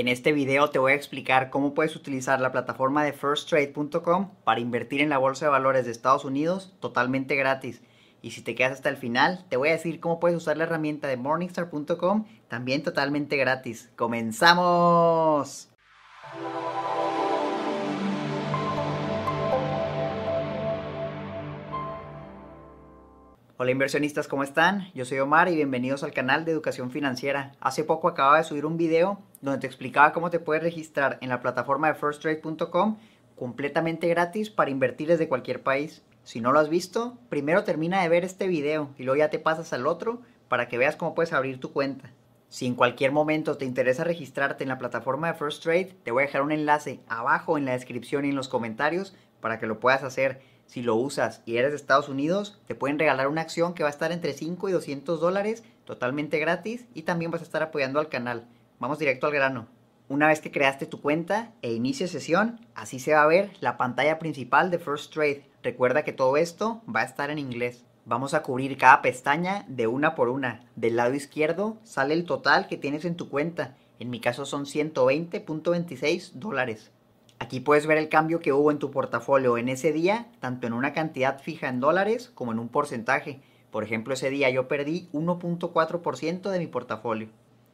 En este video te voy a explicar cómo puedes utilizar la plataforma de firsttrade.com para invertir en la bolsa de valores de Estados Unidos totalmente gratis. Y si te quedas hasta el final, te voy a decir cómo puedes usar la herramienta de morningstar.com también totalmente gratis. ¡Comenzamos! Hola inversionistas, ¿cómo están? Yo soy Omar y bienvenidos al canal de Educación Financiera. Hace poco acababa de subir un video donde te explicaba cómo te puedes registrar en la plataforma de firsttrade.com completamente gratis para invertir desde cualquier país. Si no lo has visto, primero termina de ver este video y luego ya te pasas al otro para que veas cómo puedes abrir tu cuenta. Si en cualquier momento te interesa registrarte en la plataforma de First Trade, te voy a dejar un enlace abajo en la descripción y en los comentarios para que lo puedas hacer si lo usas y eres de Estados Unidos, te pueden regalar una acción que va a estar entre 5 y 200 dólares totalmente gratis y también vas a estar apoyando al canal. Vamos directo al grano. Una vez que creaste tu cuenta e inicies sesión, así se va a ver la pantalla principal de First Trade. Recuerda que todo esto va a estar en inglés. Vamos a cubrir cada pestaña de una por una. Del lado izquierdo sale el total que tienes en tu cuenta. En mi caso son 120.26 dólares. Aquí puedes ver el cambio que hubo en tu portafolio en ese día, tanto en una cantidad fija en dólares como en un porcentaje. Por ejemplo, ese día yo perdí 1.4% de mi portafolio.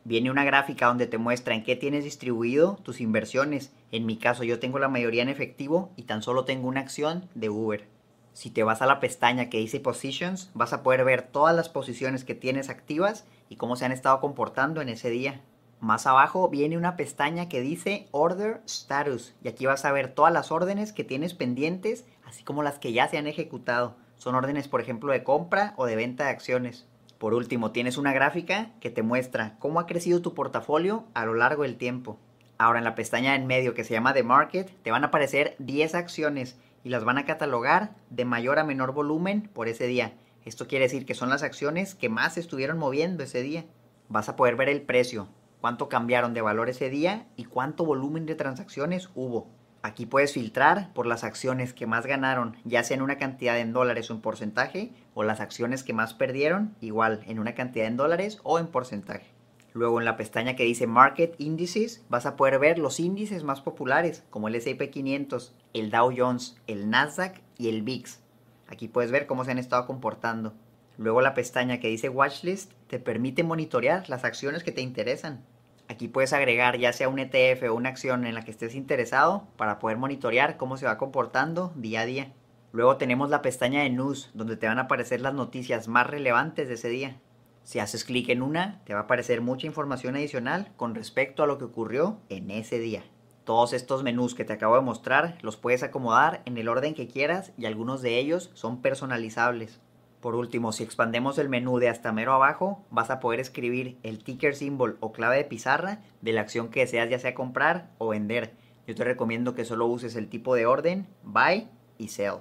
Viene una gráfica donde te muestra en qué tienes distribuido tus inversiones. En mi caso yo tengo la mayoría en efectivo y tan solo tengo una acción de Uber. Si te vas a la pestaña que dice Positions, vas a poder ver todas las posiciones que tienes activas y cómo se han estado comportando en ese día. Más abajo viene una pestaña que dice Order Status y aquí vas a ver todas las órdenes que tienes pendientes, así como las que ya se han ejecutado. Son órdenes, por ejemplo, de compra o de venta de acciones. Por último, tienes una gráfica que te muestra cómo ha crecido tu portafolio a lo largo del tiempo. Ahora en la pestaña en medio que se llama The Market te van a aparecer 10 acciones y las van a catalogar de mayor a menor volumen por ese día. Esto quiere decir que son las acciones que más se estuvieron moviendo ese día. Vas a poder ver el precio, cuánto cambiaron de valor ese día y cuánto volumen de transacciones hubo. Aquí puedes filtrar por las acciones que más ganaron, ya sea en una cantidad en dólares o en porcentaje, o las acciones que más perdieron, igual en una cantidad en dólares o en porcentaje. Luego en la pestaña que dice Market Indices vas a poder ver los índices más populares, como el S&P 500, el Dow Jones, el Nasdaq y el VIX. Aquí puedes ver cómo se han estado comportando. Luego la pestaña que dice Watchlist te permite monitorear las acciones que te interesan. Aquí puedes agregar ya sea un ETF o una acción en la que estés interesado para poder monitorear cómo se va comportando día a día. Luego tenemos la pestaña de News, donde te van a aparecer las noticias más relevantes de ese día. Si haces clic en una, te va a aparecer mucha información adicional con respecto a lo que ocurrió en ese día. Todos estos menús que te acabo de mostrar los puedes acomodar en el orden que quieras y algunos de ellos son personalizables. Por último, si expandemos el menú de hasta mero abajo, vas a poder escribir el ticker symbol o clave de pizarra de la acción que deseas ya sea comprar o vender. Yo te recomiendo que solo uses el tipo de orden, buy y sell.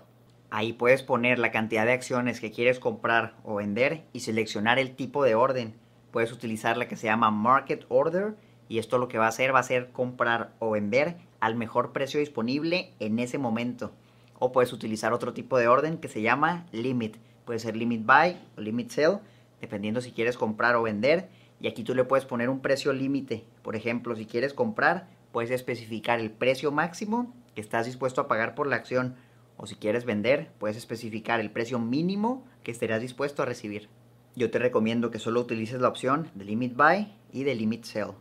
Ahí puedes poner la cantidad de acciones que quieres comprar o vender y seleccionar el tipo de orden. Puedes utilizar la que se llama Market Order y esto lo que va a hacer va a ser comprar o vender al mejor precio disponible en ese momento. O puedes utilizar otro tipo de orden que se llama Limit puede ser limit buy o limit sell, dependiendo si quieres comprar o vender. Y aquí tú le puedes poner un precio límite. Por ejemplo, si quieres comprar, puedes especificar el precio máximo que estás dispuesto a pagar por la acción. O si quieres vender, puedes especificar el precio mínimo que estarías dispuesto a recibir. Yo te recomiendo que solo utilices la opción de limit buy y de limit sell.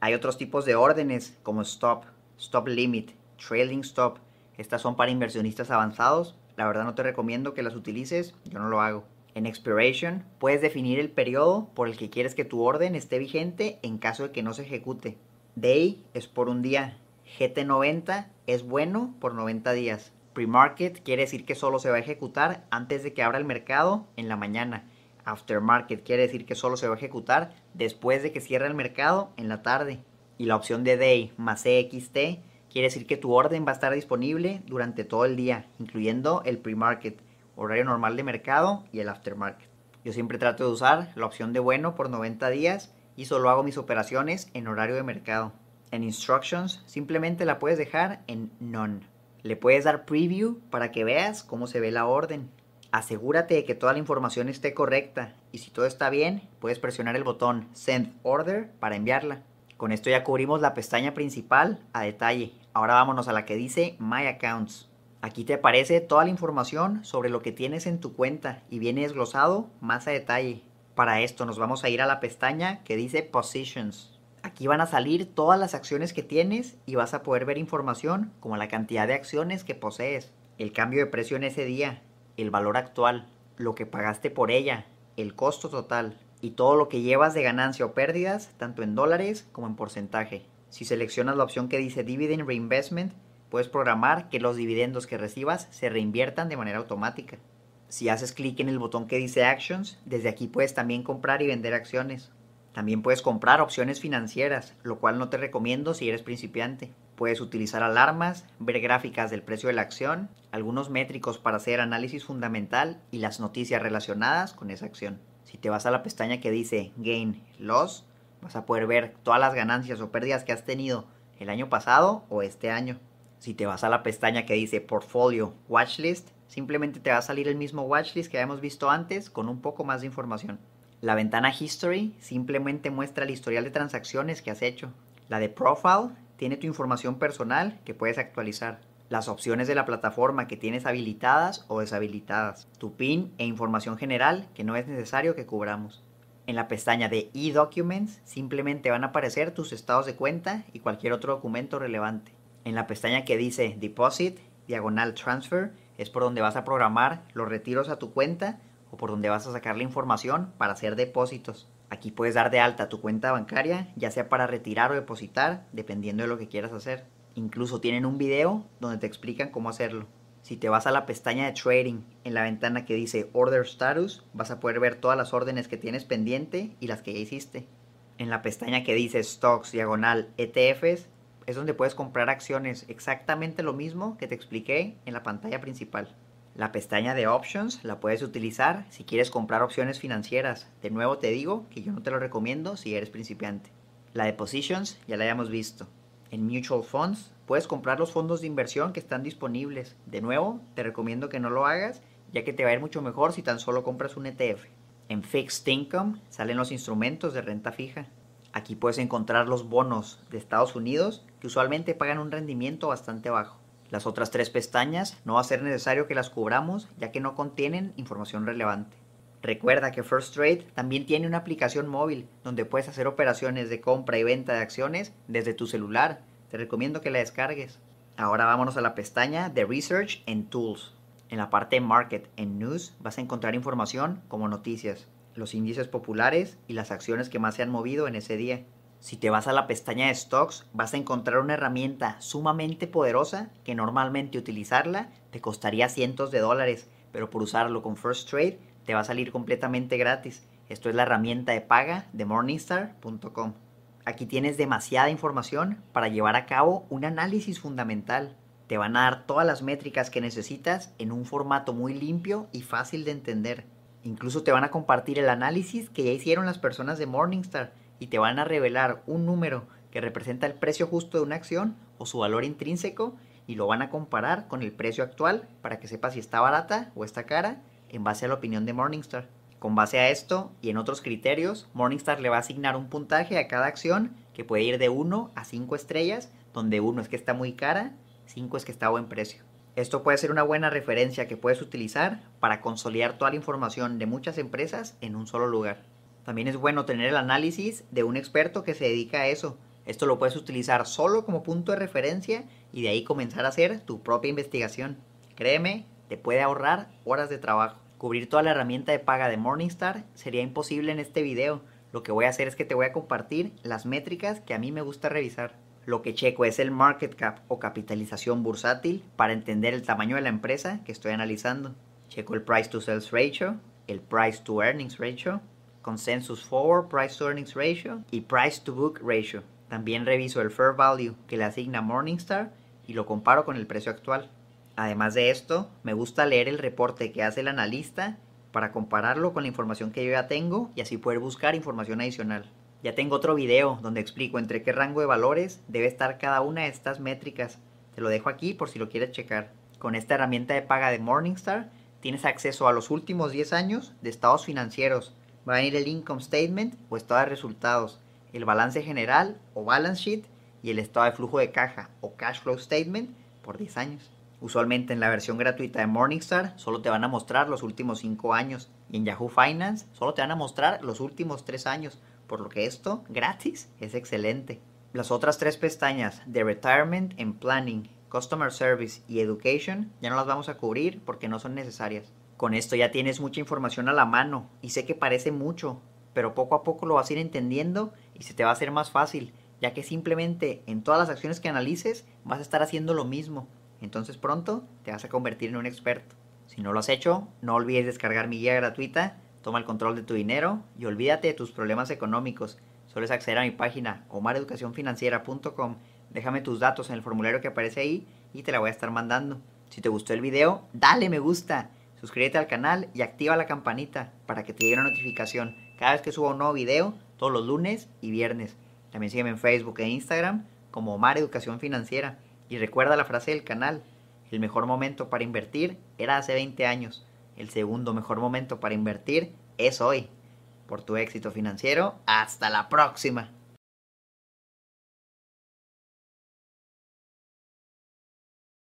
Hay otros tipos de órdenes como stop, stop limit, trailing stop. Estas son para inversionistas avanzados la verdad no te recomiendo que las utilices, yo no lo hago. En Expiration puedes definir el periodo por el que quieres que tu orden esté vigente en caso de que no se ejecute. Day es por un día. GT90 es bueno por 90 días. Pre-market quiere decir que solo se va a ejecutar antes de que abra el mercado en la mañana. Aftermarket quiere decir que solo se va a ejecutar después de que cierre el mercado en la tarde. Y la opción de Day más EXT Quiere decir que tu orden va a estar disponible durante todo el día, incluyendo el pre-market, horario normal de mercado y el aftermarket. Yo siempre trato de usar la opción de bueno por 90 días y solo hago mis operaciones en horario de mercado. En Instructions simplemente la puedes dejar en None. Le puedes dar Preview para que veas cómo se ve la orden. Asegúrate de que toda la información esté correcta y si todo está bien, puedes presionar el botón Send Order para enviarla. Con esto ya cubrimos la pestaña principal a detalle. Ahora vámonos a la que dice My Accounts. Aquí te aparece toda la información sobre lo que tienes en tu cuenta y viene desglosado más a detalle. Para esto nos vamos a ir a la pestaña que dice Positions. Aquí van a salir todas las acciones que tienes y vas a poder ver información como la cantidad de acciones que posees, el cambio de precio en ese día, el valor actual, lo que pagaste por ella, el costo total, y todo lo que llevas de ganancia o pérdidas, tanto en dólares como en porcentaje. Si seleccionas la opción que dice Dividend Reinvestment, puedes programar que los dividendos que recibas se reinviertan de manera automática. Si haces clic en el botón que dice Actions, desde aquí puedes también comprar y vender acciones. También puedes comprar opciones financieras, lo cual no te recomiendo si eres principiante. Puedes utilizar alarmas, ver gráficas del precio de la acción, algunos métricos para hacer análisis fundamental y las noticias relacionadas con esa acción. Si te vas a la pestaña que dice Gain Loss, vas a poder ver todas las ganancias o pérdidas que has tenido el año pasado o este año. Si te vas a la pestaña que dice Portfolio Watchlist, simplemente te va a salir el mismo watchlist que habíamos visto antes con un poco más de información. La ventana History simplemente muestra el historial de transacciones que has hecho. La de Profile tiene tu información personal que puedes actualizar las opciones de la plataforma que tienes habilitadas o deshabilitadas, tu PIN e información general que no es necesario que cubramos. En la pestaña de eDocuments simplemente van a aparecer tus estados de cuenta y cualquier otro documento relevante. En la pestaña que dice Deposit, diagonal Transfer, es por donde vas a programar los retiros a tu cuenta o por donde vas a sacar la información para hacer depósitos. Aquí puedes dar de alta tu cuenta bancaria, ya sea para retirar o depositar, dependiendo de lo que quieras hacer. Incluso tienen un video donde te explican cómo hacerlo. Si te vas a la pestaña de trading en la ventana que dice Order Status, vas a poder ver todas las órdenes que tienes pendiente y las que ya hiciste. En la pestaña que dice Stocks diagonal ETFs, es donde puedes comprar acciones exactamente lo mismo que te expliqué en la pantalla principal. La pestaña de Options la puedes utilizar si quieres comprar opciones financieras. De nuevo te digo que yo no te lo recomiendo si eres principiante. La de Positions ya la hayamos visto en Mutual Funds. Puedes comprar los fondos de inversión que están disponibles. De nuevo, te recomiendo que no lo hagas, ya que te va a ir mucho mejor si tan solo compras un ETF. En Fixed Income salen los instrumentos de renta fija. Aquí puedes encontrar los bonos de Estados Unidos que usualmente pagan un rendimiento bastante bajo. Las otras tres pestañas no va a ser necesario que las cubramos ya que no contienen información relevante. Recuerda que First Trade también tiene una aplicación móvil donde puedes hacer operaciones de compra y venta de acciones desde tu celular. Te recomiendo que la descargues. Ahora vámonos a la pestaña de Research and Tools. En la parte de Market and News vas a encontrar información como noticias, los índices populares y las acciones que más se han movido en ese día. Si te vas a la pestaña de Stocks, vas a encontrar una herramienta sumamente poderosa que normalmente utilizarla te costaría cientos de dólares, pero por usarlo con First Trade te va a salir completamente gratis. Esto es la herramienta de paga de morningstar.com. Aquí tienes demasiada información para llevar a cabo un análisis fundamental. Te van a dar todas las métricas que necesitas en un formato muy limpio y fácil de entender. Incluso te van a compartir el análisis que ya hicieron las personas de Morningstar y te van a revelar un número que representa el precio justo de una acción o su valor intrínseco y lo van a comparar con el precio actual para que sepas si está barata o está cara en base a la opinión de Morningstar. Con base a esto y en otros criterios, Morningstar le va a asignar un puntaje a cada acción que puede ir de 1 a 5 estrellas, donde 1 es que está muy cara, 5 es que está a buen precio. Esto puede ser una buena referencia que puedes utilizar para consolidar toda la información de muchas empresas en un solo lugar. También es bueno tener el análisis de un experto que se dedica a eso. Esto lo puedes utilizar solo como punto de referencia y de ahí comenzar a hacer tu propia investigación. Créeme te puede ahorrar horas de trabajo. Cubrir toda la herramienta de paga de Morningstar sería imposible en este video. Lo que voy a hacer es que te voy a compartir las métricas que a mí me gusta revisar. Lo que checo es el market cap o capitalización bursátil para entender el tamaño de la empresa que estoy analizando. Checo el price to sales ratio, el price to earnings ratio, consensus forward price to earnings ratio y price to book ratio. También reviso el fair value que le asigna Morningstar y lo comparo con el precio actual. Además de esto, me gusta leer el reporte que hace el analista para compararlo con la información que yo ya tengo y así poder buscar información adicional. Ya tengo otro video donde explico entre qué rango de valores debe estar cada una de estas métricas. Te lo dejo aquí por si lo quieres checar. Con esta herramienta de paga de Morningstar tienes acceso a los últimos 10 años de estados financieros. Va a venir el income statement o estado de resultados. el balance general o balance sheet y el estado de flujo de caja o cash flow statement por 10 años. Usualmente en la versión gratuita de Morningstar solo te van a mostrar los últimos 5 años y en Yahoo Finance solo te van a mostrar los últimos 3 años, por lo que esto gratis es excelente. Las otras tres pestañas de Retirement and Planning, Customer Service y Education ya no las vamos a cubrir porque no son necesarias. Con esto ya tienes mucha información a la mano y sé que parece mucho, pero poco a poco lo vas a ir entendiendo y se te va a hacer más fácil, ya que simplemente en todas las acciones que analices vas a estar haciendo lo mismo. Entonces pronto te vas a convertir en un experto. Si no lo has hecho, no olvides descargar mi guía gratuita, toma el control de tu dinero y olvídate de tus problemas económicos. Solo es acceder a mi página omareducacionfinanciera.com. Déjame tus datos en el formulario que aparece ahí y te la voy a estar mandando. Si te gustó el video, dale me gusta, suscríbete al canal y activa la campanita para que te llegue una notificación cada vez que suba un nuevo video, todos los lunes y viernes. También sígueme en Facebook e Instagram como Omar Educación Financiera. Y recuerda la frase del canal, el mejor momento para invertir era hace 20 años. El segundo mejor momento para invertir es hoy. Por tu éxito financiero, hasta la próxima.